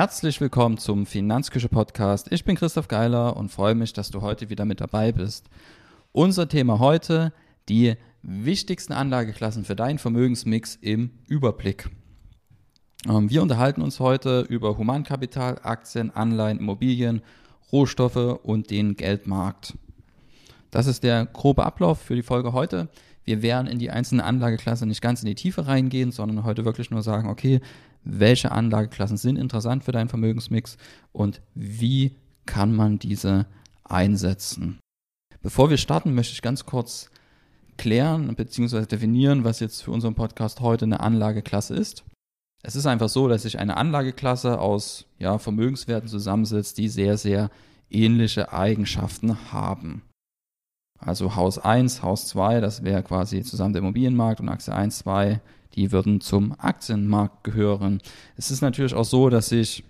Herzlich willkommen zum Finanzküche Podcast. Ich bin Christoph Geiler und freue mich, dass du heute wieder mit dabei bist. Unser Thema heute, die wichtigsten Anlageklassen für deinen Vermögensmix im Überblick. Ähm, wir unterhalten uns heute über Humankapital, Aktien, Anleihen, Immobilien, Rohstoffe und den Geldmarkt. Das ist der grobe Ablauf für die Folge heute. Wir werden in die einzelnen Anlageklassen nicht ganz in die Tiefe reingehen, sondern heute wirklich nur sagen, okay, welche Anlageklassen sind interessant für deinen Vermögensmix und wie kann man diese einsetzen. Bevor wir starten, möchte ich ganz kurz klären bzw. definieren, was jetzt für unseren Podcast heute eine Anlageklasse ist. Es ist einfach so, dass sich eine Anlageklasse aus ja, Vermögenswerten zusammensetzt, die sehr, sehr ähnliche Eigenschaften haben. Also Haus 1, Haus 2, das wäre quasi zusammen der Immobilienmarkt und Aktie 1, 2, die würden zum Aktienmarkt gehören. Es ist natürlich auch so, dass sich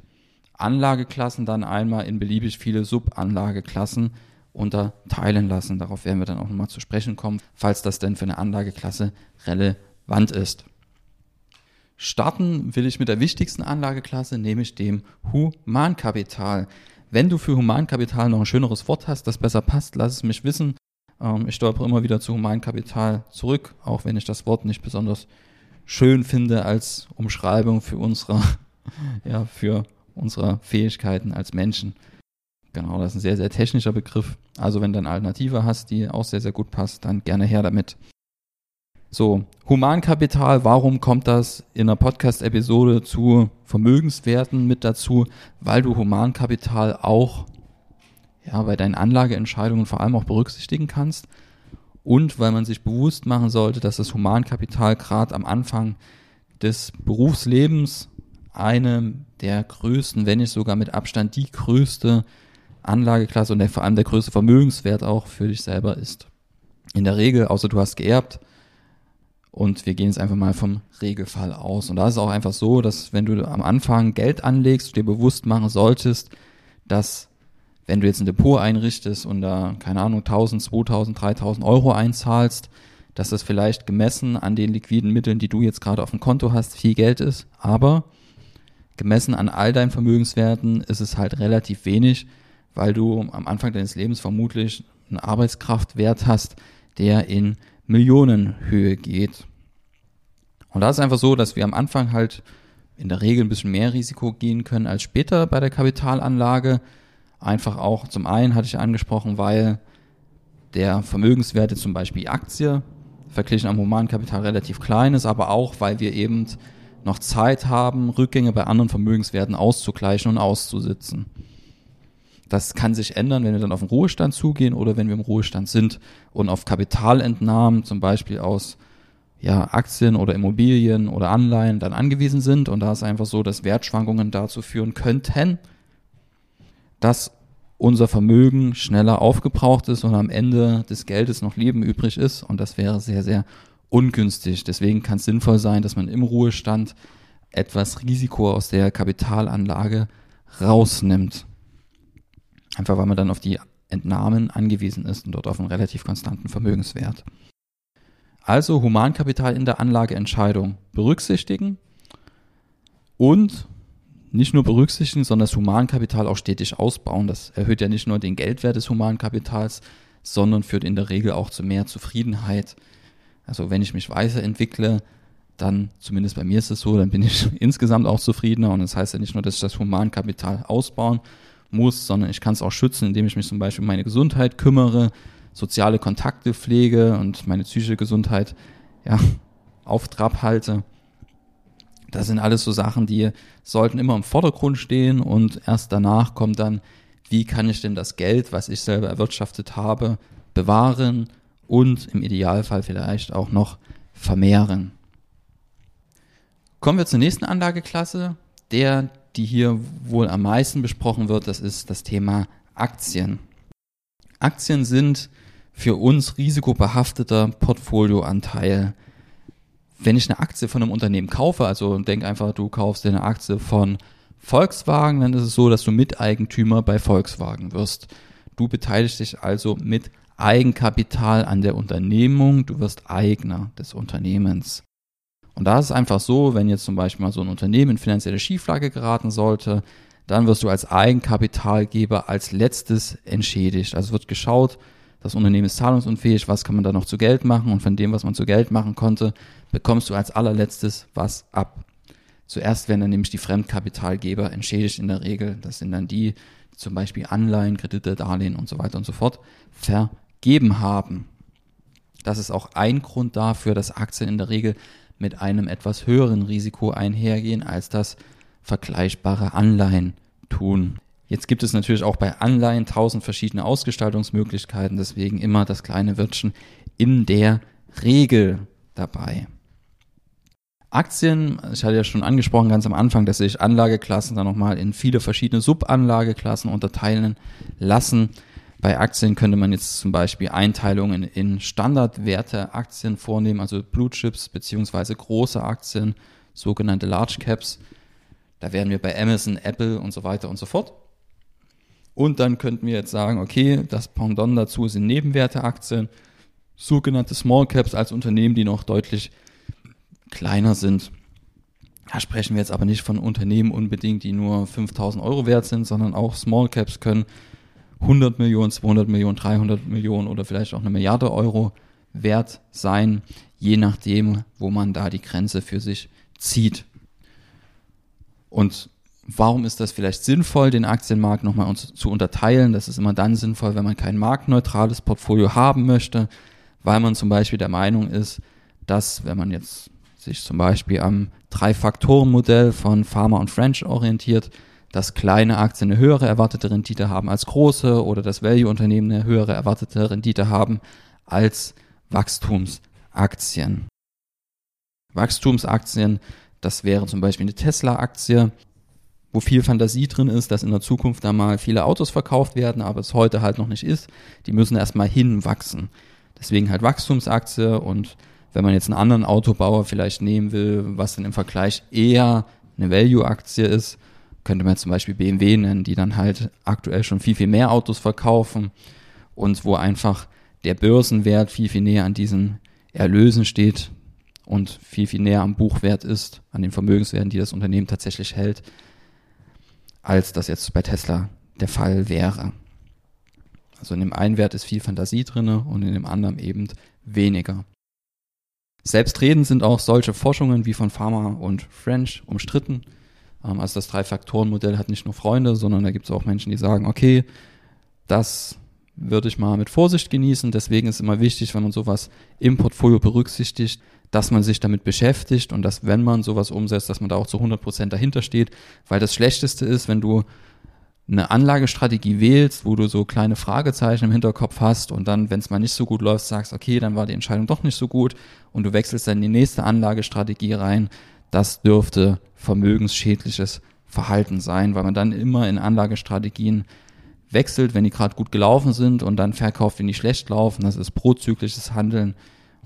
Anlageklassen dann einmal in beliebig viele Subanlageklassen unterteilen lassen. Darauf werden wir dann auch nochmal zu sprechen kommen, falls das denn für eine Anlageklasse relevant ist. Starten will ich mit der wichtigsten Anlageklasse, nämlich dem Humankapital. Wenn du für Humankapital noch ein schöneres Wort hast, das besser passt, lass es mich wissen. Ähm, ich stolpere immer wieder zu Humankapital zurück, auch wenn ich das Wort nicht besonders schön finde als Umschreibung für unsere, ja, für unsere Fähigkeiten als Menschen. Genau, das ist ein sehr, sehr technischer Begriff. Also wenn du eine Alternative hast, die auch sehr, sehr gut passt, dann gerne her damit. So, Humankapital, warum kommt das in einer Podcast-Episode zu Vermögenswerten mit dazu? Weil du Humankapital auch ja, bei deinen Anlageentscheidungen vor allem auch berücksichtigen kannst und weil man sich bewusst machen sollte, dass das Humankapital gerade am Anfang des Berufslebens eine der größten, wenn nicht sogar mit Abstand die größte Anlageklasse und der, vor allem der größte Vermögenswert auch für dich selber ist. In der Regel, außer du hast geerbt, und wir gehen jetzt einfach mal vom Regelfall aus. Und da ist es auch einfach so, dass wenn du am Anfang Geld anlegst, du dir bewusst machen solltest, dass wenn du jetzt ein Depot einrichtest und da, keine Ahnung, 1000, 2000, 3000 Euro einzahlst, dass das vielleicht gemessen an den liquiden Mitteln, die du jetzt gerade auf dem Konto hast, viel Geld ist. Aber gemessen an all deinen Vermögenswerten ist es halt relativ wenig, weil du am Anfang deines Lebens vermutlich einen Arbeitskraftwert hast, der in Millionenhöhe geht. Und da ist einfach so, dass wir am Anfang halt in der Regel ein bisschen mehr Risiko gehen können als später bei der Kapitalanlage. Einfach auch zum einen hatte ich angesprochen, weil der Vermögenswerte zum Beispiel Aktie verglichen am Humankapital relativ klein ist, aber auch, weil wir eben noch Zeit haben, Rückgänge bei anderen Vermögenswerten auszugleichen und auszusitzen. Das kann sich ändern, wenn wir dann auf den Ruhestand zugehen oder wenn wir im Ruhestand sind und auf Kapitalentnahmen, zum Beispiel aus ja, Aktien oder Immobilien oder Anleihen dann angewiesen sind. Und da ist einfach so, dass Wertschwankungen dazu führen könnten, dass unser Vermögen schneller aufgebraucht ist und am Ende des Geldes noch Leben übrig ist. Und das wäre sehr, sehr ungünstig. Deswegen kann es sinnvoll sein, dass man im Ruhestand etwas Risiko aus der Kapitalanlage rausnimmt. Einfach weil man dann auf die Entnahmen angewiesen ist und dort auf einen relativ konstanten Vermögenswert. Also Humankapital in der Anlageentscheidung berücksichtigen und nicht nur berücksichtigen, sondern das Humankapital auch stetig ausbauen. Das erhöht ja nicht nur den Geldwert des Humankapitals, sondern führt in der Regel auch zu mehr Zufriedenheit. Also wenn ich mich weiterentwickle, dann, zumindest bei mir ist es so, dann bin ich insgesamt auch zufriedener. Und das heißt ja nicht nur, dass ich das Humankapital ausbauen muss, sondern ich kann es auch schützen, indem ich mich zum Beispiel um meine Gesundheit kümmere, soziale Kontakte pflege und meine psychische Gesundheit ja, auf Trab halte. Das sind alles so Sachen, die sollten immer im Vordergrund stehen und erst danach kommt dann, wie kann ich denn das Geld, was ich selber erwirtschaftet habe, bewahren und im Idealfall vielleicht auch noch vermehren. Kommen wir zur nächsten Anlageklasse, der die hier wohl am meisten besprochen wird, das ist das Thema Aktien. Aktien sind für uns risikobehafteter Portfolioanteil. Wenn ich eine Aktie von einem Unternehmen kaufe, also denk einfach, du kaufst dir eine Aktie von Volkswagen, dann ist es so, dass du Miteigentümer bei Volkswagen wirst. Du beteiligst dich also mit Eigenkapital an der Unternehmung, du wirst Eigner des Unternehmens. Und da ist es einfach so, wenn jetzt zum Beispiel mal so ein Unternehmen in finanzielle Schieflage geraten sollte, dann wirst du als Eigenkapitalgeber als letztes entschädigt. Also wird geschaut, das Unternehmen ist zahlungsunfähig, was kann man da noch zu Geld machen und von dem, was man zu Geld machen konnte, bekommst du als allerletztes was ab. Zuerst werden dann nämlich die Fremdkapitalgeber entschädigt in der Regel. Das sind dann die, die zum Beispiel Anleihen, Kredite, Darlehen und so weiter und so fort vergeben haben. Das ist auch ein Grund dafür, dass Aktien in der Regel mit einem etwas höheren Risiko einhergehen, als das vergleichbare Anleihen tun. Jetzt gibt es natürlich auch bei Anleihen tausend verschiedene Ausgestaltungsmöglichkeiten, deswegen immer das kleine Wörtchen in der Regel dabei. Aktien, ich hatte ja schon angesprochen ganz am Anfang, dass sich Anlageklassen dann nochmal in viele verschiedene Subanlageklassen unterteilen lassen. Bei Aktien könnte man jetzt zum Beispiel Einteilungen in Standardwerte-Aktien vornehmen, also Blue Chips beziehungsweise große Aktien, sogenannte Large Caps. Da wären wir bei Amazon, Apple und so weiter und so fort. Und dann könnten wir jetzt sagen, okay, das Pendant dazu sind Nebenwerteaktien, sogenannte Small Caps als Unternehmen, die noch deutlich kleiner sind. Da sprechen wir jetzt aber nicht von Unternehmen unbedingt, die nur 5000 Euro wert sind, sondern auch Small Caps können 100 Millionen, 200 Millionen, 300 Millionen oder vielleicht auch eine Milliarde Euro wert sein, je nachdem, wo man da die Grenze für sich zieht. Und warum ist das vielleicht sinnvoll, den Aktienmarkt nochmal zu unterteilen? Das ist immer dann sinnvoll, wenn man kein marktneutrales Portfolio haben möchte, weil man zum Beispiel der Meinung ist, dass, wenn man jetzt sich zum Beispiel am Drei-Faktoren-Modell von Pharma und French orientiert, dass kleine Aktien eine höhere erwartete Rendite haben als große oder dass Value-Unternehmen eine höhere erwartete Rendite haben als Wachstumsaktien. Wachstumsaktien, das wäre zum Beispiel eine Tesla-Aktie, wo viel Fantasie drin ist, dass in der Zukunft da mal viele Autos verkauft werden, aber es heute halt noch nicht ist. Die müssen erstmal hinwachsen. Deswegen halt Wachstumsaktie und wenn man jetzt einen anderen Autobauer vielleicht nehmen will, was dann im Vergleich eher eine Value-Aktie ist, könnte man zum Beispiel BMW nennen, die dann halt aktuell schon viel, viel mehr Autos verkaufen und wo einfach der Börsenwert viel, viel näher an diesen Erlösen steht und viel, viel näher am Buchwert ist, an den Vermögenswerten, die das Unternehmen tatsächlich hält, als das jetzt bei Tesla der Fall wäre. Also in dem einen Wert ist viel Fantasie drin und in dem anderen eben weniger. Selbstredend sind auch solche Forschungen wie von Pharma und French umstritten. Ähm, also das Drei-Faktoren-Modell hat nicht nur Freunde, sondern da gibt es auch Menschen, die sagen, okay, das würde ich mal mit Vorsicht genießen. Deswegen ist immer wichtig, wenn man sowas im Portfolio berücksichtigt, dass man sich damit beschäftigt und dass, wenn man sowas umsetzt, dass man da auch zu 100 Prozent dahinter steht. Weil das Schlechteste ist, wenn du eine Anlagestrategie wählst, wo du so kleine Fragezeichen im Hinterkopf hast und dann, wenn es mal nicht so gut läuft, sagst, okay, dann war die Entscheidung doch nicht so gut und du wechselst dann in die nächste Anlagestrategie rein, das dürfte vermögensschädliches Verhalten sein, weil man dann immer in Anlagestrategien wechselt, wenn die gerade gut gelaufen sind und dann verkauft, wenn die schlecht laufen. Das ist prozyklisches Handeln.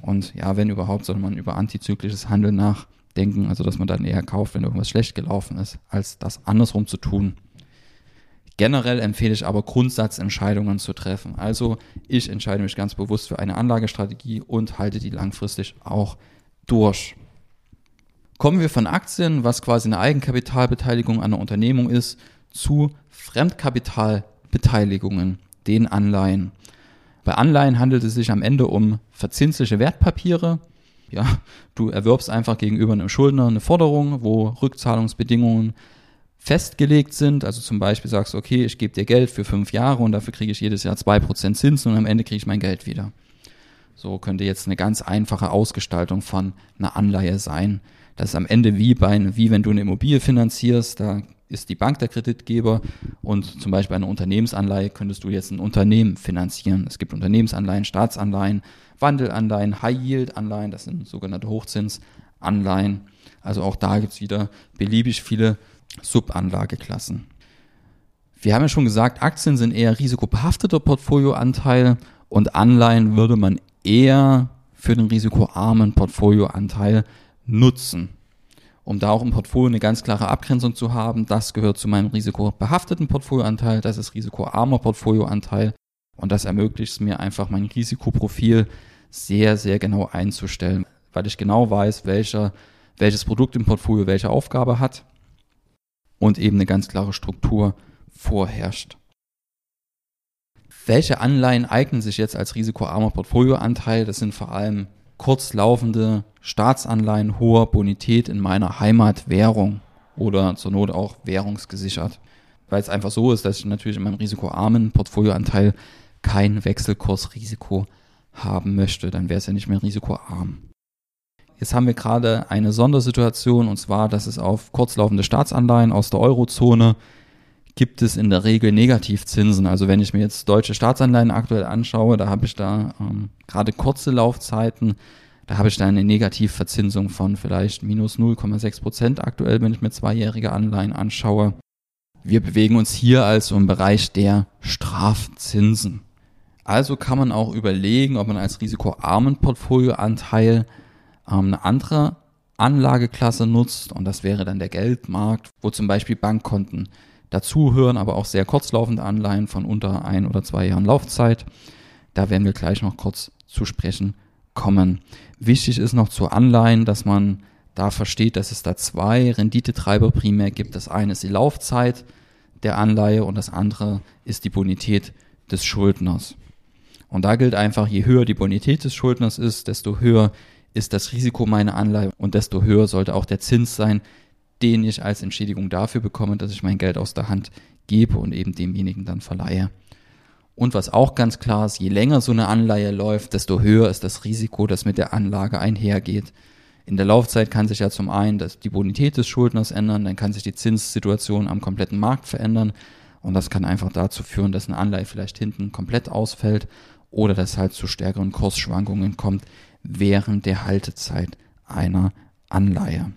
Und ja, wenn überhaupt, soll man über antizyklisches Handeln nachdenken, also dass man dann eher kauft, wenn irgendwas schlecht gelaufen ist, als das andersrum zu tun. Generell empfehle ich aber Grundsatzentscheidungen zu treffen. Also ich entscheide mich ganz bewusst für eine Anlagestrategie und halte die langfristig auch durch. Kommen wir von Aktien, was quasi eine Eigenkapitalbeteiligung an einer Unternehmung ist, zu Fremdkapitalbeteiligungen, den Anleihen. Bei Anleihen handelt es sich am Ende um verzinsliche Wertpapiere. Ja, du erwirbst einfach gegenüber einem Schuldner eine Forderung, wo Rückzahlungsbedingungen festgelegt sind. Also zum Beispiel sagst du, okay, ich gebe dir Geld für fünf Jahre und dafür kriege ich jedes Jahr zwei Prozent Zinsen und am Ende kriege ich mein Geld wieder. So könnte jetzt eine ganz einfache Ausgestaltung von einer Anleihe sein. Das ist am Ende wie bei, wie wenn du eine Immobilie finanzierst, da ist die Bank der Kreditgeber und zum Beispiel eine Unternehmensanleihe könntest du jetzt ein Unternehmen finanzieren. Es gibt Unternehmensanleihen, Staatsanleihen, Wandelanleihen, High-Yield-Anleihen, das sind sogenannte Hochzinsanleihen. Also auch da gibt es wieder beliebig viele Subanlageklassen. Wir haben ja schon gesagt, Aktien sind eher risikobehafteter Portfolioanteil und Anleihen würde man eher für den risikoarmen Portfolioanteil nutzen. Um da auch im Portfolio eine ganz klare Abgrenzung zu haben, das gehört zu meinem risikobehafteten Portfolioanteil, das ist risikoarmer Portfolioanteil und das ermöglicht es mir einfach mein Risikoprofil sehr, sehr genau einzustellen, weil ich genau weiß, welcher welches Produkt im Portfolio welche Aufgabe hat und eben eine ganz klare Struktur vorherrscht. Welche Anleihen eignen sich jetzt als risikoarmer Portfolioanteil? Das sind vor allem kurzlaufende Staatsanleihen hoher Bonität in meiner Heimatwährung oder zur Not auch währungsgesichert. Weil es einfach so ist, dass ich natürlich in meinem risikoarmen Portfolioanteil kein Wechselkursrisiko haben möchte. Dann wäre es ja nicht mehr risikoarm. Jetzt haben wir gerade eine Sondersituation und zwar, dass es auf kurzlaufende Staatsanleihen aus der Eurozone gibt es in der Regel Negativzinsen. Also wenn ich mir jetzt deutsche Staatsanleihen aktuell anschaue, da habe ich da ähm, gerade kurze Laufzeiten, da habe ich da eine Negativverzinsung von vielleicht minus 0,6 Prozent aktuell, wenn ich mir zweijährige Anleihen anschaue. Wir bewegen uns hier also im Bereich der Strafzinsen. Also kann man auch überlegen, ob man als risikoarmen Portfolioanteil ähm, eine andere Anlageklasse nutzt und das wäre dann der Geldmarkt, wo zum Beispiel Bankkonten dazuhören, aber auch sehr kurzlaufende Anleihen von unter ein oder zwei Jahren Laufzeit. Da werden wir gleich noch kurz zu sprechen kommen. Wichtig ist noch zu Anleihen, dass man da versteht, dass es da zwei Renditetreiber primär gibt. Das eine ist die Laufzeit der Anleihe und das andere ist die Bonität des Schuldners. Und da gilt einfach, je höher die Bonität des Schuldners ist, desto höher ist das Risiko meiner Anleihe und desto höher sollte auch der Zins sein, den ich als Entschädigung dafür bekomme, dass ich mein Geld aus der Hand gebe und eben demjenigen dann verleihe. Und was auch ganz klar ist, je länger so eine Anleihe läuft, desto höher ist das Risiko, das mit der Anlage einhergeht. In der Laufzeit kann sich ja zum einen die Bonität des Schuldners ändern, dann kann sich die Zinssituation am kompletten Markt verändern und das kann einfach dazu führen, dass eine Anleihe vielleicht hinten komplett ausfällt oder dass halt zu stärkeren Kursschwankungen kommt, während der Haltezeit einer Anleihe.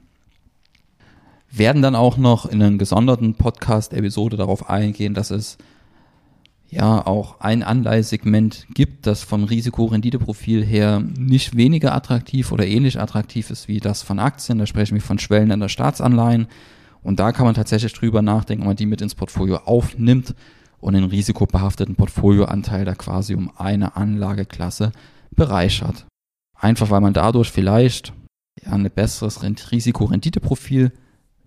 Werden dann auch noch in einer gesonderten Podcast-Episode darauf eingehen, dass es ja auch ein Anleihesegment gibt, das vom Risikorenditeprofil her nicht weniger attraktiv oder ähnlich attraktiv ist wie das von Aktien. Da sprechen wir von Schwellen in der Staatsanleihen. Und da kann man tatsächlich drüber nachdenken, ob man die mit ins Portfolio aufnimmt und den risikobehafteten Portfolioanteil da quasi um eine Anlageklasse bereichert. Einfach weil man dadurch vielleicht ein besseres Risikorenditeprofil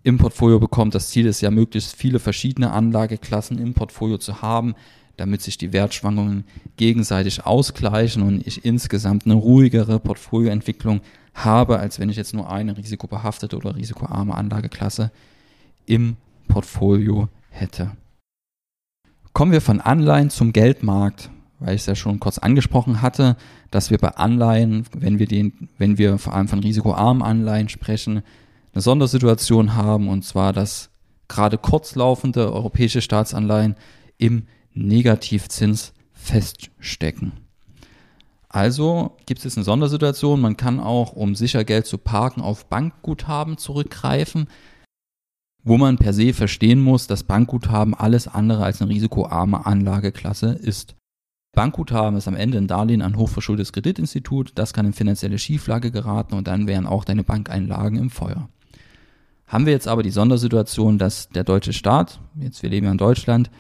im Portfolio bekommt. Das Ziel ist ja, möglichst viele verschiedene Anlageklassen im Portfolio zu haben, damit sich die Wertschwankungen gegenseitig ausgleichen und ich insgesamt eine ruhigere Portfolioentwicklung habe, als wenn ich jetzt nur eine risikobehaftete oder risikoarme Anlageklasse im Portfolio hätte. Kommen wir von Anleihen zum Geldmarkt weil ich es ja schon kurz angesprochen hatte, dass wir bei Anleihen, wenn wir den, wenn wir vor allem von risikoarmen Anleihen sprechen, eine Sondersituation haben und zwar, dass gerade kurzlaufende europäische Staatsanleihen im Negativzins feststecken. Also gibt es eine Sondersituation. Man kann auch, um sicher Geld zu parken, auf Bankguthaben zurückgreifen, wo man per se verstehen muss, dass Bankguthaben alles andere als eine risikoarme Anlageklasse ist. Bankguthaben ist am Ende ein Darlehen an hochverschuldetes Kreditinstitut, das kann in finanzielle Schieflage geraten und dann wären auch deine Bankeinlagen im Feuer. Haben wir jetzt aber die Sondersituation, dass der deutsche Staat, jetzt wir leben ja in Deutschland,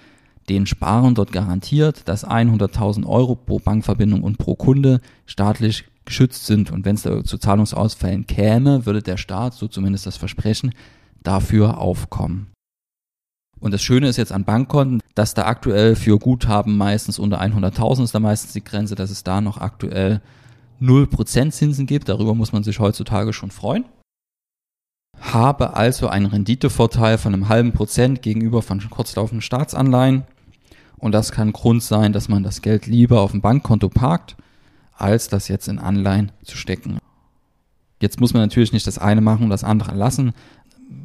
den Sparen dort garantiert, dass 100.000 Euro pro Bankverbindung und pro Kunde staatlich geschützt sind. Und wenn es zu Zahlungsausfällen käme, würde der Staat, so zumindest das Versprechen, dafür aufkommen. Und das Schöne ist jetzt an Bankkonten, dass da aktuell für Guthaben meistens unter 100.000 ist da meistens die Grenze, dass es da noch aktuell 0% Zinsen gibt. Darüber muss man sich heutzutage schon freuen. Habe also einen Renditevorteil von einem halben Prozent gegenüber von kurzlaufenden Staatsanleihen. Und das kann Grund sein, dass man das Geld lieber auf dem Bankkonto parkt, als das jetzt in Anleihen zu stecken. Jetzt muss man natürlich nicht das eine machen und das andere lassen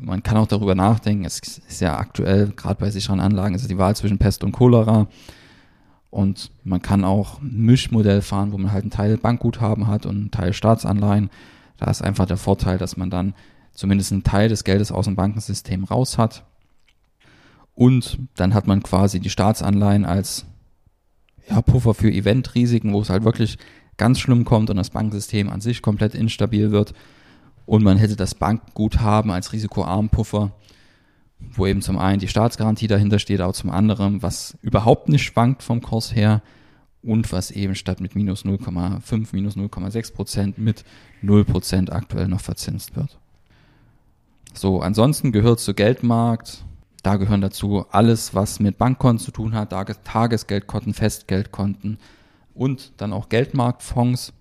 man kann auch darüber nachdenken, es ist ja aktuell, gerade bei sicheren Anlagen, ist es die Wahl zwischen Pest und Cholera. Und man kann auch Mischmodell fahren, wo man halt einen Teil Bankguthaben hat und einen Teil Staatsanleihen. Da ist einfach der Vorteil, dass man dann zumindest einen Teil des Geldes aus dem Bankensystem raus hat. Und dann hat man quasi die Staatsanleihen als ja, Puffer für Eventrisiken, wo es halt wirklich ganz schlimm kommt und das Bankensystem an sich komplett instabil wird. Und man hätte das Bankguthaben als Risikoarmpuffer, wo eben zum einen die Staatsgarantie dahinter steht, aber zum anderen, was überhaupt nicht schwankt vom Kurs her und was eben statt mit minus 0,5, minus 0,6 Prozent mit 0 Prozent aktuell noch verzinst wird. So, ansonsten gehört zu Geldmarkt, da gehören dazu alles, was mit Bankkonten zu tun hat, Tagesgeldkonten, Festgeldkonten und dann auch Geldmarktfonds,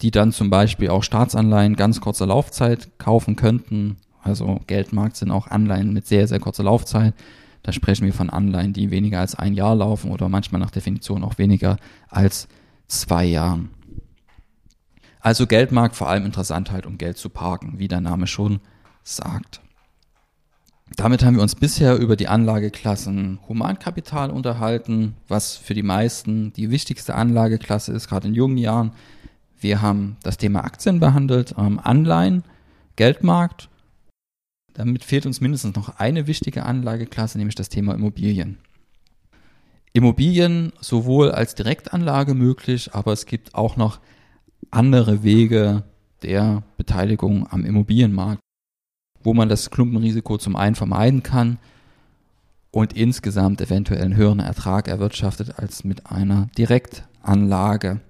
die dann zum Beispiel auch Staatsanleihen ganz kurzer Laufzeit kaufen könnten. Also Geldmarkt sind auch Anleihen mit sehr, sehr kurzer Laufzeit. Da sprechen wir von Anleihen, die weniger als ein Jahr laufen oder manchmal nach Definition auch weniger als zwei Jahren. Also Geldmarkt vor allem interessant halt, um Geld zu parken, wie der Name schon sagt. Damit haben wir uns bisher über die Anlageklassen Humankapital unterhalten, was für die meisten die wichtigste Anlageklasse ist, gerade in jungen Jahren. Wir haben das Thema Aktien behandelt, ähm, Anleihen, Geldmarkt. Damit fehlt uns mindestens noch eine wichtige Anlageklasse, nämlich das Thema Immobilien. Immobilien sowohl als Direktanlage möglich, aber es gibt auch noch andere Wege der Beteiligung am Immobilienmarkt wo man das Klumpenrisiko zum einen vermeiden kann und insgesamt eventuell einen höheren Ertrag erwirtschaftet als mit einer Direktanlage.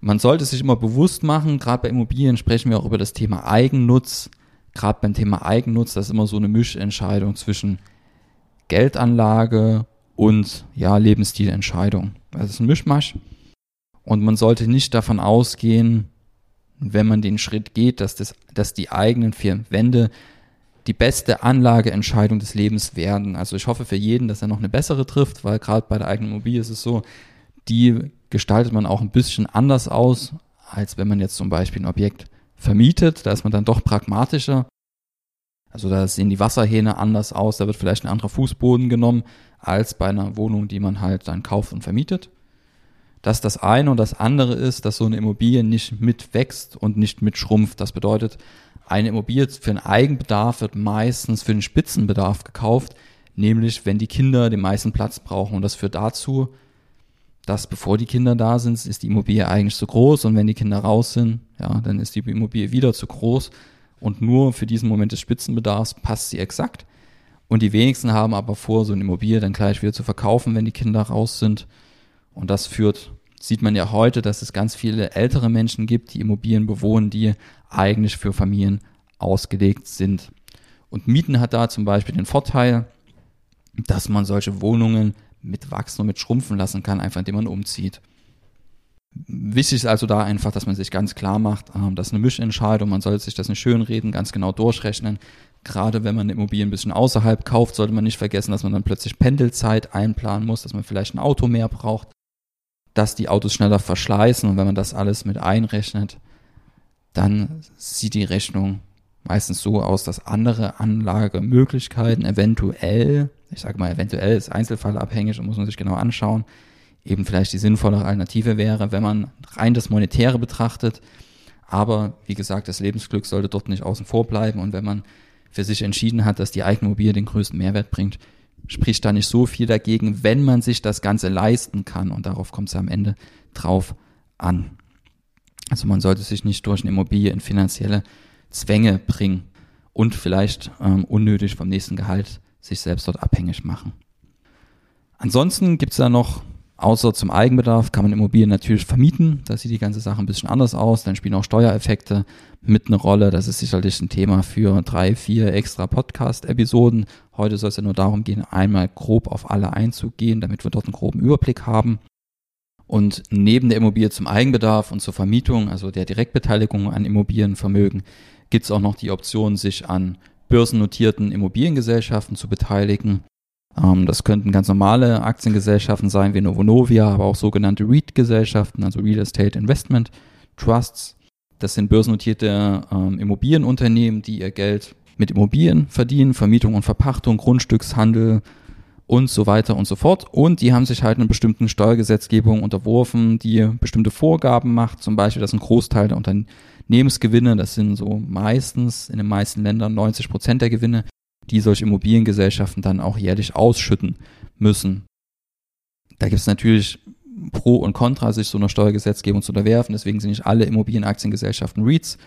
Man sollte sich immer bewusst machen, gerade bei Immobilien sprechen wir auch über das Thema Eigennutz. Gerade beim Thema Eigennutz, das ist immer so eine Mischentscheidung zwischen Geldanlage und ja, Lebensstilentscheidung. Das ist ein Mischmasch. Und man sollte nicht davon ausgehen, wenn man den Schritt geht, dass, das, dass die eigenen vier Wände die beste Anlageentscheidung des Lebens werden. Also ich hoffe für jeden, dass er noch eine bessere trifft, weil gerade bei der eigenen Immobilie ist es so, die gestaltet man auch ein bisschen anders aus, als wenn man jetzt zum Beispiel ein Objekt vermietet. Da ist man dann doch pragmatischer. Also da sehen die Wasserhähne anders aus, da wird vielleicht ein anderer Fußboden genommen, als bei einer Wohnung, die man halt dann kauft und vermietet dass das eine und das andere ist, dass so eine Immobilie nicht mitwächst und nicht mitschrumpft. Das bedeutet, eine Immobilie für den Eigenbedarf wird meistens für den Spitzenbedarf gekauft, nämlich wenn die Kinder den meisten Platz brauchen. Und das führt dazu, dass bevor die Kinder da sind, ist die Immobilie eigentlich zu groß und wenn die Kinder raus sind, ja, dann ist die Immobilie wieder zu groß und nur für diesen Moment des Spitzenbedarfs passt sie exakt. Und die wenigsten haben aber vor, so eine Immobilie dann gleich wieder zu verkaufen, wenn die Kinder raus sind. Und das führt, sieht man ja heute, dass es ganz viele ältere Menschen gibt, die Immobilien bewohnen, die eigentlich für Familien ausgelegt sind. Und Mieten hat da zum Beispiel den Vorteil, dass man solche Wohnungen mit wachsen und mit schrumpfen lassen kann, einfach indem man umzieht. Wichtig ist also da einfach, dass man sich ganz klar macht, ähm, das ist eine Mischentscheidung, man sollte sich das nicht schönreden, ganz genau durchrechnen. Gerade wenn man eine Immobilie ein bisschen außerhalb kauft, sollte man nicht vergessen, dass man dann plötzlich Pendelzeit einplanen muss, dass man vielleicht ein Auto mehr braucht dass die Autos schneller verschleißen und wenn man das alles mit einrechnet, dann sieht die Rechnung meistens so aus, dass andere Anlagemöglichkeiten eventuell, ich sage mal eventuell, ist einzelfallabhängig und muss man sich genau anschauen, eben vielleicht die sinnvollere Alternative wäre, wenn man rein das Monetäre betrachtet. Aber wie gesagt, das Lebensglück sollte dort nicht außen vor bleiben und wenn man für sich entschieden hat, dass die Eigenmobilie den größten Mehrwert bringt, spricht da nicht so viel dagegen, wenn man sich das Ganze leisten kann. Und darauf kommt es am Ende drauf an. Also man sollte sich nicht durch eine Immobilie in finanzielle Zwänge bringen und vielleicht ähm, unnötig vom nächsten Gehalt sich selbst dort abhängig machen. Ansonsten gibt es da noch Außer zum Eigenbedarf kann man Immobilien natürlich vermieten. Da sieht die ganze Sache ein bisschen anders aus. Dann spielen auch Steuereffekte mit eine Rolle. Das ist sicherlich ein Thema für drei, vier extra Podcast-Episoden. Heute soll es ja nur darum gehen, einmal grob auf alle einzugehen, damit wir dort einen groben Überblick haben. Und neben der Immobilie zum Eigenbedarf und zur Vermietung, also der Direktbeteiligung an Immobilienvermögen, gibt es auch noch die Option, sich an börsennotierten Immobiliengesellschaften zu beteiligen. Ähm, das könnten ganz normale Aktiengesellschaften sein wie Novonovia, aber auch sogenannte REIT-Gesellschaften, also Real Estate Investment Trusts. Das sind börsennotierte ähm, Immobilienunternehmen, die ihr Geld mit Immobilien verdienen, Vermietung und Verpachtung, Grundstückshandel und so weiter und so fort. Und die haben sich halt einer bestimmten Steuergesetzgebung unterworfen, die bestimmte Vorgaben macht, zum Beispiel, dass ein Großteil der Unternehmensgewinne, das sind so meistens in den meisten Ländern 90 Prozent der Gewinne, die solche Immobiliengesellschaften dann auch jährlich ausschütten müssen. Da gibt es natürlich Pro und Contra, sich so einer Steuergesetzgebung zu unterwerfen. Deswegen sind nicht alle Immobilienaktiengesellschaften REITs.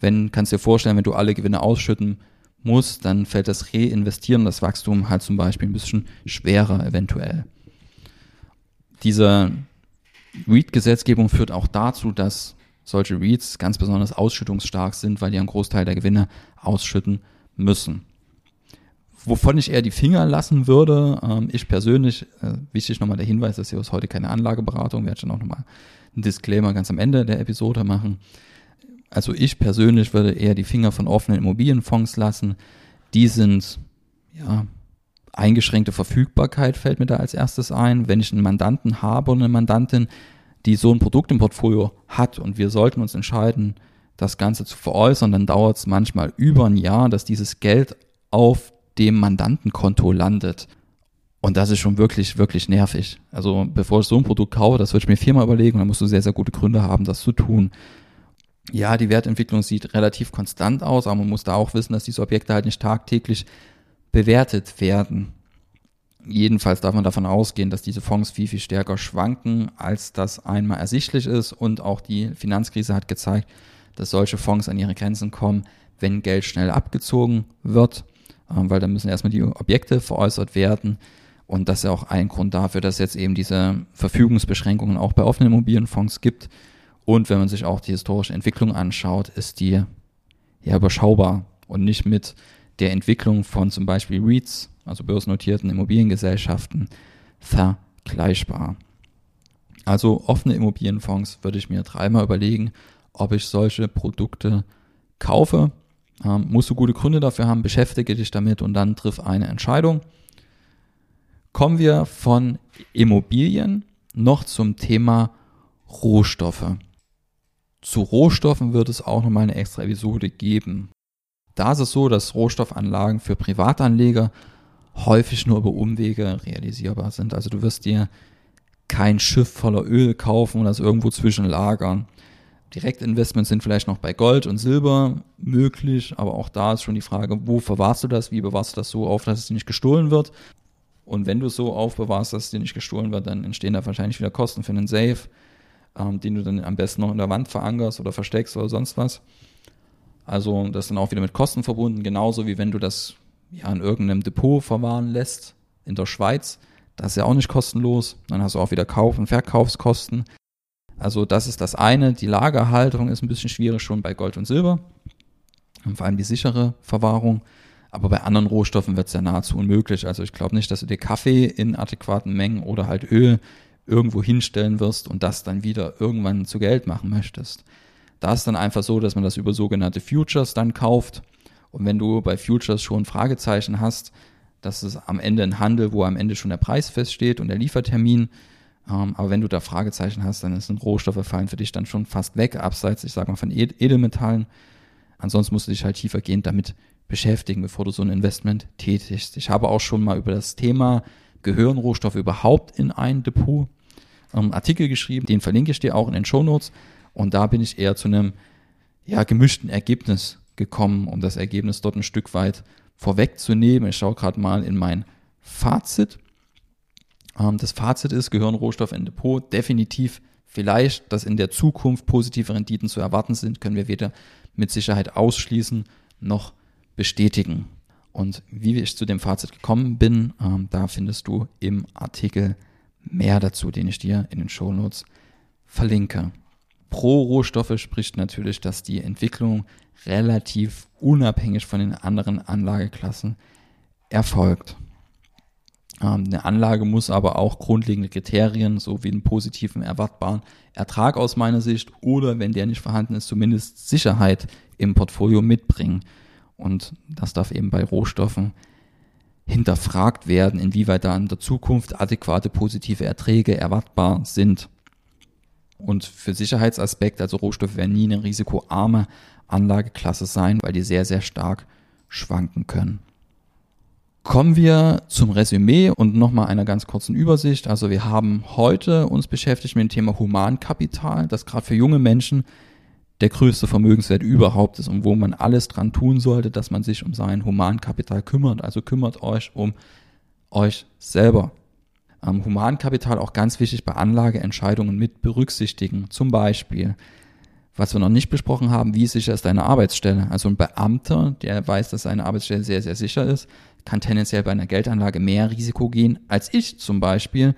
Wenn, kannst dir vorstellen, wenn du alle Gewinne ausschütten musst, dann fällt das Reinvestieren, das Wachstum halt zum Beispiel ein bisschen schwerer eventuell. Diese REIT-Gesetzgebung führt auch dazu, dass solche REITs ganz besonders ausschüttungsstark sind, weil die einen Großteil der Gewinne ausschütten müssen. Wovon ich eher die Finger lassen würde, ähm, ich persönlich, äh, wichtig nochmal der Hinweis, dass hier ist heute keine Anlageberatung, werde ich dann auch nochmal einen Disclaimer ganz am Ende der Episode machen. Also ich persönlich würde eher die Finger von offenen Immobilienfonds lassen. Die sind, ja, eingeschränkte Verfügbarkeit fällt mir da als erstes ein. Wenn ich einen Mandanten habe und eine Mandantin, die so ein Produkt im Portfolio hat und wir sollten uns entscheiden, das Ganze zu veräußern, dann dauert es manchmal über ein Jahr, dass dieses Geld auf dem Mandantenkonto landet. Und das ist schon wirklich, wirklich nervig. Also bevor ich so ein Produkt kaufe, das würde ich mir viermal überlegen dann musst du sehr, sehr gute Gründe haben, das zu tun. Ja, die Wertentwicklung sieht relativ konstant aus, aber man muss da auch wissen, dass diese Objekte halt nicht tagtäglich bewertet werden. Jedenfalls darf man davon ausgehen, dass diese Fonds viel, viel stärker schwanken, als das einmal ersichtlich ist. Und auch die Finanzkrise hat gezeigt, dass solche Fonds an ihre Grenzen kommen, wenn Geld schnell abgezogen wird. Ähm, weil dann müssen erstmal die Objekte veräußert werden. Und das ist ja auch ein Grund dafür, dass es jetzt eben diese Verfügungsbeschränkungen auch bei offenen Immobilienfonds gibt. Und wenn man sich auch die historische Entwicklung anschaut, ist die ja überschaubar und nicht mit der Entwicklung von zum Beispiel REITs, also börsennotierten Immobiliengesellschaften, vergleichbar. Also offene Immobilienfonds würde ich mir dreimal überlegen, ob ich solche Produkte kaufe ähm, musst du gute Gründe dafür haben, beschäftige dich damit und dann triff eine Entscheidung. Kommen wir von Immobilien noch zum Thema Rohstoffe. Zu Rohstoffen wird es auch nochmal eine extra Episode geben. Da ist es so, dass Rohstoffanlagen für Privatanleger häufig nur über Umwege realisierbar sind. Also du wirst dir kein Schiff voller Öl kaufen und das irgendwo zwischenlagern. Direktinvestments sind vielleicht noch bei Gold und Silber möglich, aber auch da ist schon die Frage, wo verwahrst du das, wie bewahrst du das so auf, dass es dir nicht gestohlen wird. Und wenn du es so aufbewahrst, dass es dir nicht gestohlen wird, dann entstehen da wahrscheinlich wieder Kosten für einen Safe, ähm, den du dann am besten noch in der Wand verankerst oder versteckst oder sonst was. Also das ist dann auch wieder mit Kosten verbunden, genauso wie wenn du das ja in irgendeinem Depot verwahren lässt in der Schweiz. Das ist ja auch nicht kostenlos. Dann hast du auch wieder Kauf- und Verkaufskosten. Also das ist das eine. Die Lagerhaltung ist ein bisschen schwierig schon bei Gold und Silber. Und vor allem die sichere Verwahrung. Aber bei anderen Rohstoffen wird es ja nahezu unmöglich. Also ich glaube nicht, dass du dir Kaffee in adäquaten Mengen oder halt Öl irgendwo hinstellen wirst und das dann wieder irgendwann zu Geld machen möchtest. Da ist dann einfach so, dass man das über sogenannte Futures dann kauft. Und wenn du bei Futures schon Fragezeichen hast, dass es am Ende ein Handel, wo am Ende schon der Preis feststeht und der Liefertermin, aber wenn du da Fragezeichen hast, dann sind Rohstoffe fallen für dich dann schon fast weg, abseits, ich sag mal, von Edelmetallen. Ansonsten musst du dich halt tiefergehend damit beschäftigen, bevor du so ein Investment tätigst. Ich habe auch schon mal über das Thema, gehören Rohstoffe überhaupt in ein Depot, ähm, Artikel geschrieben, den verlinke ich dir auch in den Show Notes. Und da bin ich eher zu einem ja, gemischten Ergebnis gekommen, um das Ergebnis dort ein Stück weit vorwegzunehmen. Ich schaue gerade mal in mein Fazit. Ähm, das Fazit ist, gehören Rohstoffe in Depot definitiv vielleicht, dass in der Zukunft positive Renditen zu erwarten sind, können wir weder mit Sicherheit ausschließen noch bestätigen. Und wie ich zu dem Fazit gekommen bin, ähm, da findest du im Artikel mehr dazu, den ich dir in den Shownotes verlinke. Pro Rohstoffe spricht natürlich, dass die Entwicklung relativ unabhängig von den anderen Anlageklassen erfolgt. Ähm, eine Anlage muss aber auch grundlegende Kriterien, so wie einen positiven erwartbaren Ertrag aus meiner Sicht oder wenn der nicht vorhanden ist, zumindest Sicherheit im Portfolio mitbringen. Und das darf eben bei Rohstoffen hinterfragt werden, inwieweit da in der Zukunft adäquate positive Erträge erwartbar sind. Und für Sicherheitsaspekte, also Rohstoffe werden nie eine risikoarme Anlageklasse sein, weil die sehr, sehr stark schwanken können. Kommen wir zum Resümee und nochmal einer ganz kurzen Übersicht. Also wir haben heute uns beschäftigt mit dem Thema Humankapital, das gerade für junge Menschen der größte Vermögenswert überhaupt ist und wo man alles dran tun sollte, dass man sich um sein Humankapital kümmert. Also kümmert euch um euch selber. Ähm, Humankapital auch ganz wichtig bei Anlageentscheidungen mit berücksichtigen. Zum Beispiel, was wir noch nicht besprochen haben, wie sicher ist deine Arbeitsstelle? Also ein Beamter, der weiß, dass seine Arbeitsstelle sehr, sehr sicher ist, kann tendenziell bei einer Geldanlage mehr Risiko gehen als ich zum Beispiel,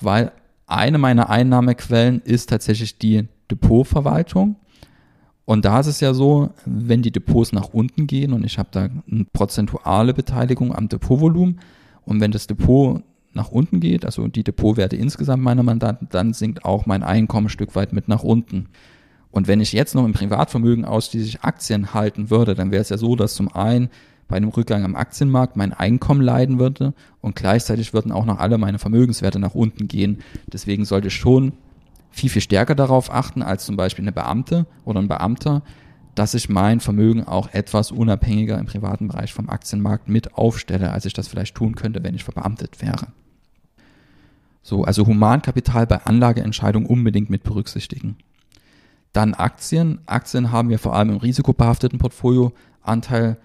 weil eine meiner Einnahmequellen ist tatsächlich die Depotverwaltung. Und da ist es ja so, wenn die Depots nach unten gehen und ich habe da eine prozentuale Beteiligung am Depotvolumen und wenn das Depot nach unten geht, also die Depotwerte insgesamt meiner Mandanten, dann sinkt auch mein Einkommen ein Stück weit mit nach unten. Und wenn ich jetzt noch im Privatvermögen ausschließlich Aktien halten würde, dann wäre es ja so, dass zum einen bei einem Rückgang am Aktienmarkt mein Einkommen leiden würde und gleichzeitig würden auch noch alle meine Vermögenswerte nach unten gehen. Deswegen sollte ich schon viel, viel stärker darauf achten als zum Beispiel eine Beamte oder ein Beamter, dass ich mein Vermögen auch etwas unabhängiger im privaten Bereich vom Aktienmarkt mit aufstelle, als ich das vielleicht tun könnte, wenn ich verbeamtet wäre. So, also Humankapital bei Anlageentscheidungen unbedingt mit berücksichtigen. Dann Aktien. Aktien haben wir vor allem im risikobehafteten Portfolioanteil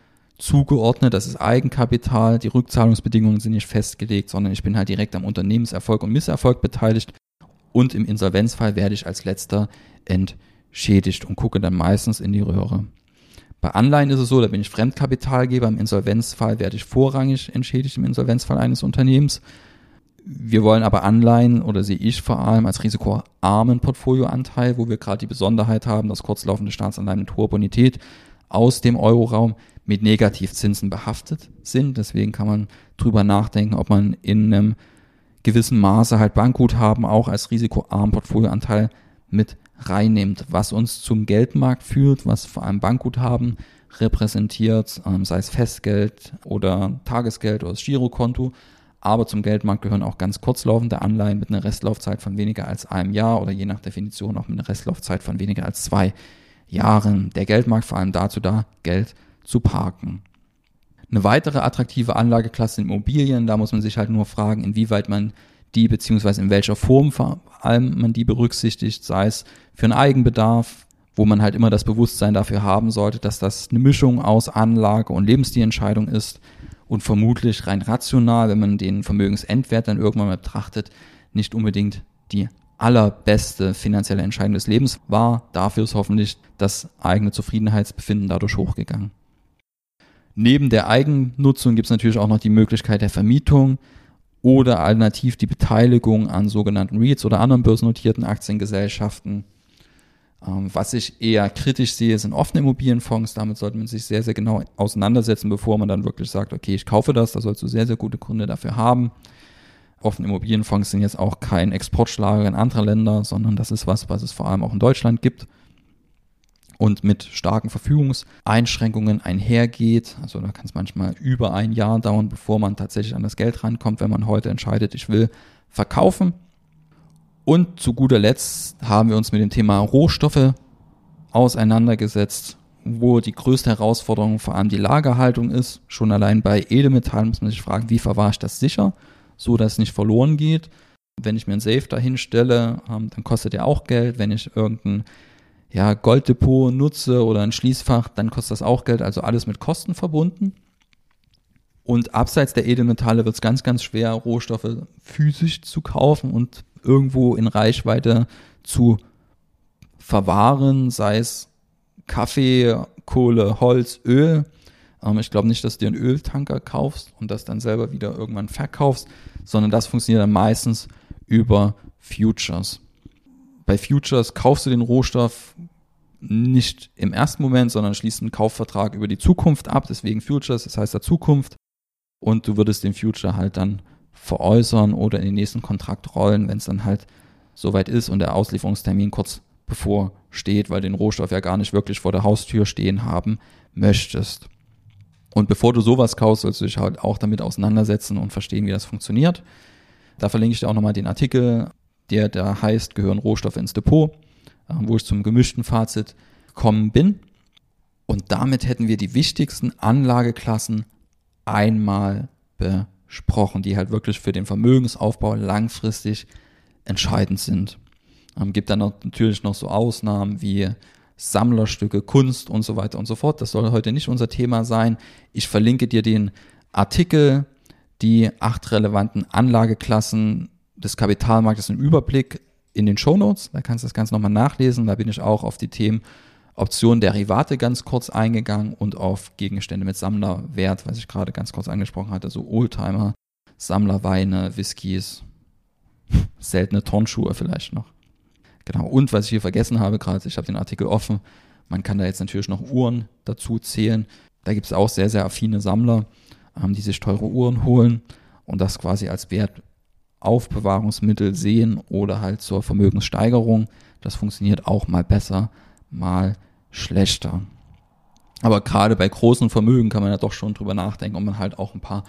zugeordnet. Das ist Eigenkapital. Die Rückzahlungsbedingungen sind nicht festgelegt, sondern ich bin halt direkt am Unternehmenserfolg und Misserfolg beteiligt. Und im Insolvenzfall werde ich als letzter entschädigt und gucke dann meistens in die Röhre. Bei Anleihen ist es so, da bin ich Fremdkapitalgeber. Im Insolvenzfall werde ich vorrangig entschädigt im Insolvenzfall eines Unternehmens. Wir wollen aber Anleihen oder sehe ich vor allem als risikoarmen Portfolioanteil, wo wir gerade die Besonderheit haben, dass kurzlaufende Staatsanleihen mit hoher Bonität aus dem Euroraum mit Negativzinsen behaftet sind. Deswegen kann man drüber nachdenken, ob man in einem gewissen Maße halt Bankguthaben auch als risikoarmen Portfolioanteil mit reinnimmt, was uns zum Geldmarkt führt, was vor allem Bankguthaben repräsentiert, ähm, sei es Festgeld oder Tagesgeld oder das Girokonto. Aber zum Geldmarkt gehören auch ganz kurzlaufende Anleihen mit einer Restlaufzeit von weniger als einem Jahr oder je nach Definition auch mit einer Restlaufzeit von weniger als zwei Jahren. Der Geldmarkt vor allem dazu da, Geld zu parken. Eine weitere attraktive Anlageklasse sind Immobilien. Da muss man sich halt nur fragen, inwieweit man die beziehungsweise in welcher Form vor allem man die berücksichtigt, sei es für einen Eigenbedarf, wo man halt immer das Bewusstsein dafür haben sollte, dass das eine Mischung aus Anlage und Lebensstilentscheidung ist und vermutlich rein rational, wenn man den Vermögensendwert dann irgendwann mal betrachtet, nicht unbedingt die allerbeste finanzielle Entscheidung des Lebens war. Dafür ist hoffentlich das eigene Zufriedenheitsbefinden dadurch hochgegangen. Neben der Eigennutzung gibt es natürlich auch noch die Möglichkeit der Vermietung oder alternativ die Beteiligung an sogenannten REITs oder anderen börsennotierten Aktiengesellschaften. Ähm, was ich eher kritisch sehe, sind offene Immobilienfonds. Damit sollte man sich sehr, sehr genau auseinandersetzen, bevor man dann wirklich sagt, okay, ich kaufe das. Da sollst du sehr, sehr gute Gründe dafür haben. Offene Immobilienfonds sind jetzt auch kein Exportschlager in andere Länder, sondern das ist was, was es vor allem auch in Deutschland gibt und mit starken Verfügungseinschränkungen einhergeht. Also da kann es manchmal über ein Jahr dauern, bevor man tatsächlich an das Geld rankommt, wenn man heute entscheidet, ich will verkaufen. Und zu guter Letzt haben wir uns mit dem Thema Rohstoffe auseinandergesetzt, wo die größte Herausforderung vor allem die Lagerhaltung ist. Schon allein bei Edelmetallen muss man sich fragen, wie verwahre ich das sicher, so dass es nicht verloren geht. Wenn ich mir einen Safe dahin stelle, ähm, dann kostet der auch Geld. Wenn ich irgendein ja, Golddepot nutze oder ein Schließfach, dann kostet das auch Geld, also alles mit Kosten verbunden. Und abseits der Edelmetalle wird es ganz, ganz schwer, Rohstoffe physisch zu kaufen und irgendwo in Reichweite zu verwahren, sei es Kaffee, Kohle, Holz, Öl. Ähm, ich glaube nicht, dass du dir einen Öltanker kaufst und das dann selber wieder irgendwann verkaufst, sondern das funktioniert dann meistens über Futures bei Futures kaufst du den Rohstoff nicht im ersten Moment, sondern schließt einen Kaufvertrag über die Zukunft ab, deswegen Futures, das heißt der Zukunft. Und du würdest den Future halt dann veräußern oder in den nächsten Kontrakt rollen, wenn es dann halt soweit ist und der Auslieferungstermin kurz bevor steht, weil den Rohstoff ja gar nicht wirklich vor der Haustür stehen haben möchtest. Und bevor du sowas kaufst, sollst du dich halt auch damit auseinandersetzen und verstehen, wie das funktioniert. Da verlinke ich dir auch nochmal den Artikel der da heißt, gehören Rohstoffe ins Depot, äh, wo ich zum gemischten Fazit gekommen bin. Und damit hätten wir die wichtigsten Anlageklassen einmal besprochen, die halt wirklich für den Vermögensaufbau langfristig entscheidend sind. Ähm, gibt dann noch, natürlich noch so Ausnahmen wie Sammlerstücke, Kunst und so weiter und so fort. Das soll heute nicht unser Thema sein. Ich verlinke dir den Artikel, die acht relevanten Anlageklassen des Kapitalmarktes einen Überblick in den Show Notes. Da kannst du das Ganze nochmal nachlesen. Da bin ich auch auf die Themen Optionen, Derivate ganz kurz eingegangen und auf Gegenstände mit Sammlerwert, was ich gerade ganz kurz angesprochen hatte, so Oldtimer, Sammlerweine, Whiskys, seltene Turnschuhe vielleicht noch. Genau. Und was ich hier vergessen habe gerade, ich habe den Artikel offen, Man kann da jetzt natürlich noch Uhren dazu zählen. Da gibt es auch sehr, sehr affine Sammler, ähm, die sich teure Uhren holen und das quasi als Wertaufbewahrungsmittel sehen oder halt zur Vermögenssteigerung. Das funktioniert auch mal besser, mal schlechter. Aber gerade bei großen Vermögen kann man ja doch schon drüber nachdenken, ob man halt auch ein paar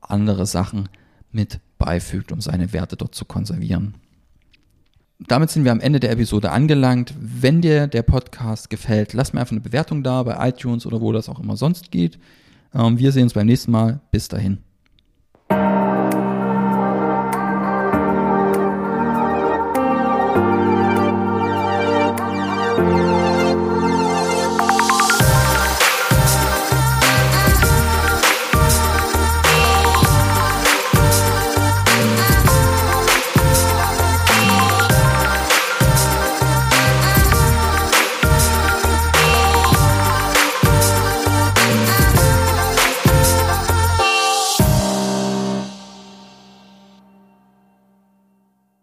andere Sachen mit beifügt, um seine Werte dort zu konservieren damit sind wir am Ende der Episode angelangt. Wenn dir der Podcast gefällt, lass mir einfach eine Bewertung da bei iTunes oder wo das auch immer sonst geht. Ähm, wir sehen uns beim nächsten Mal. Bis dahin.